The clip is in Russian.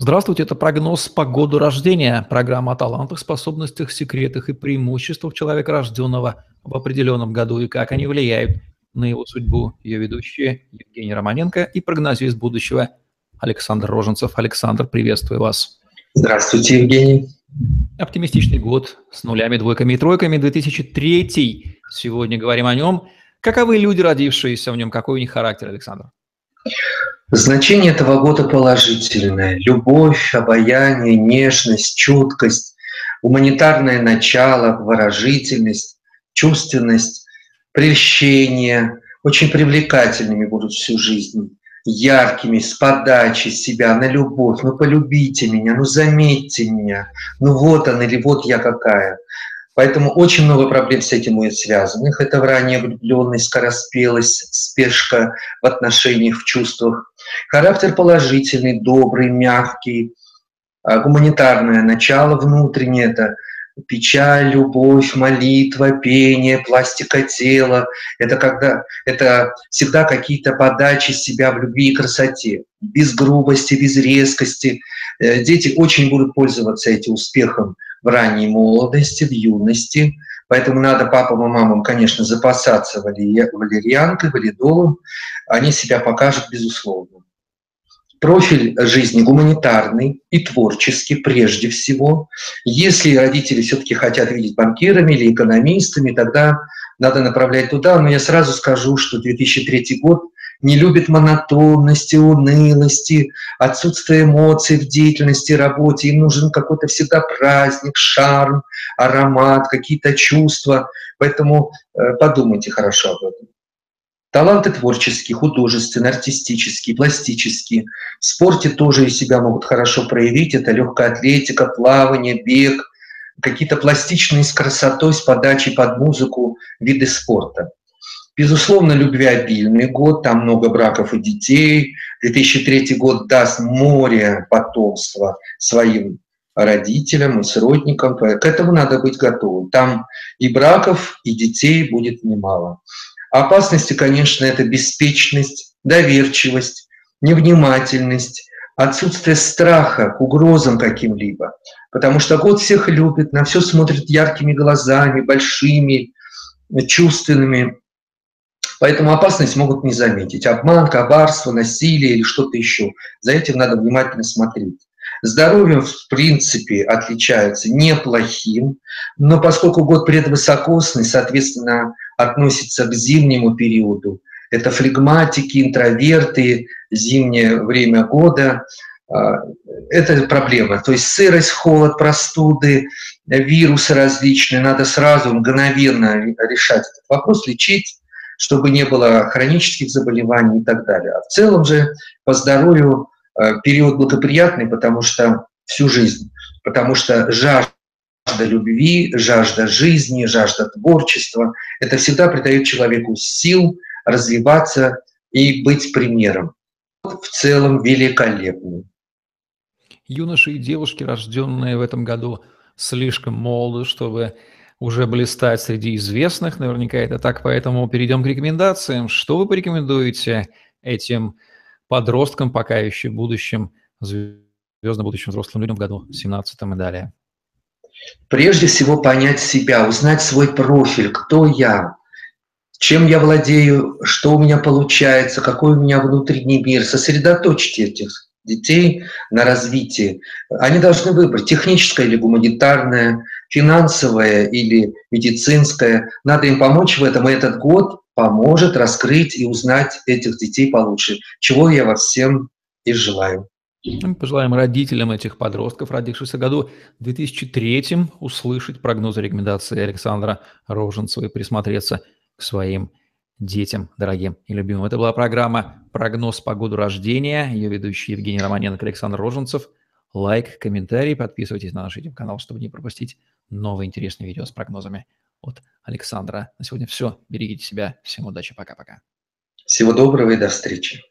Здравствуйте, это прогноз по году рождения. Программа о талантах, способностях, секретах и преимуществах человека, рожденного в определенном году и как они влияют на его судьбу. Ее ведущие Евгений Романенко и прогнозист будущего Александр Роженцев. Александр, приветствую вас. Здравствуйте, Евгений. Оптимистичный год с нулями, двойками и тройками. 2003. Сегодня говорим о нем. Каковы люди, родившиеся в нем? Какой у них характер, Александр? Значение этого года положительное. Любовь, обаяние, нежность, чуткость, гуманитарное начало, выражительность, чувственность, прельщение. Очень привлекательными будут всю жизнь яркими, с подачи себя на любовь. Ну, полюбите меня, ну, заметьте меня. Ну, вот он или вот я какая. Поэтому очень много проблем с этим будет связанных. Это ранняя влюбленность, скороспелость, спешка в отношениях, в чувствах. Характер положительный, добрый, мягкий. А гуманитарное начало внутреннее – это печаль, любовь, молитва, пение, пластика тела. Это когда это всегда какие-то подачи себя в любви и красоте, без грубости, без резкости. Э, дети очень будут пользоваться этим успехом в ранней молодости, в юности. Поэтому надо папам и мамам, конечно, запасаться валерьянкой, валидолом. Они себя покажут, безусловно. Профиль жизни гуманитарный и творческий прежде всего. Если родители все-таки хотят видеть банкирами или экономистами, тогда надо направлять туда. Но я сразу скажу, что 2003 год – не любит монотонности, унылости, отсутствие эмоций в деятельности, работе. Им нужен какой-то всегда праздник, шарм, аромат, какие-то чувства. Поэтому э, подумайте хорошо об этом. Таланты творческие, художественные, артистические, пластические. В спорте тоже и себя могут хорошо проявить. Это легкая атлетика, плавание, бег, какие-то пластичные с красотой, с подачей под музыку виды спорта. Безусловно, любвеобильный год, там много браков и детей. 2003 год даст море потомства своим родителям и сродникам. К этому надо быть готовым. Там и браков, и детей будет немало. Опасности, конечно, это беспечность, доверчивость, невнимательность, отсутствие страха к угрозам каким-либо. Потому что год всех любит, на все смотрит яркими глазами, большими, чувственными. Поэтому опасность могут не заметить. Обман, коварство, насилие или что-то еще. За этим надо внимательно смотреть. Здоровье, в принципе, отличается неплохим, но поскольку год предвысокосный, соответственно, относится к зимнему периоду, это флегматики, интроверты, зимнее время года, а, это проблема. То есть сырость, холод, простуды, вирусы различные, надо сразу мгновенно решать этот вопрос, лечить чтобы не было хронических заболеваний и так далее. А в целом же по здоровью э, период благоприятный, потому что всю жизнь, потому что жажда любви, жажда жизни, жажда творчества, это всегда придает человеку сил развиваться и быть примером. В целом великолепный. Юноши и девушки, рожденные в этом году слишком молоды, чтобы уже блистать среди известных, наверняка это так, поэтому перейдем к рекомендациям. Что вы порекомендуете этим подросткам, пока еще будущим, звездно будущим взрослым людям в году 17 и далее? Прежде всего понять себя, узнать свой профиль, кто я, чем я владею, что у меня получается, какой у меня внутренний мир. Сосредоточьте этих детей на развитии. Они должны выбрать техническое или гуманитарное, финансовое или медицинское. Надо им помочь в этом, и этот год поможет раскрыть и узнать этих детей получше, чего я во всем и желаю. Пожелаем родителям этих подростков, родившихся в году 2003, услышать прогнозы рекомендации Александра Роженцева и присмотреться к своим детям, дорогим и любимым. Это была программа «Прогноз по году рождения». Ее ведущий Евгений Романенко, Александр Роженцев. Лайк, комментарий, подписывайтесь на наш YouTube-канал, чтобы не пропустить новые интересные видео с прогнозами от Александра. На сегодня все. Берегите себя. Всем удачи. Пока-пока. Всего доброго и до встречи.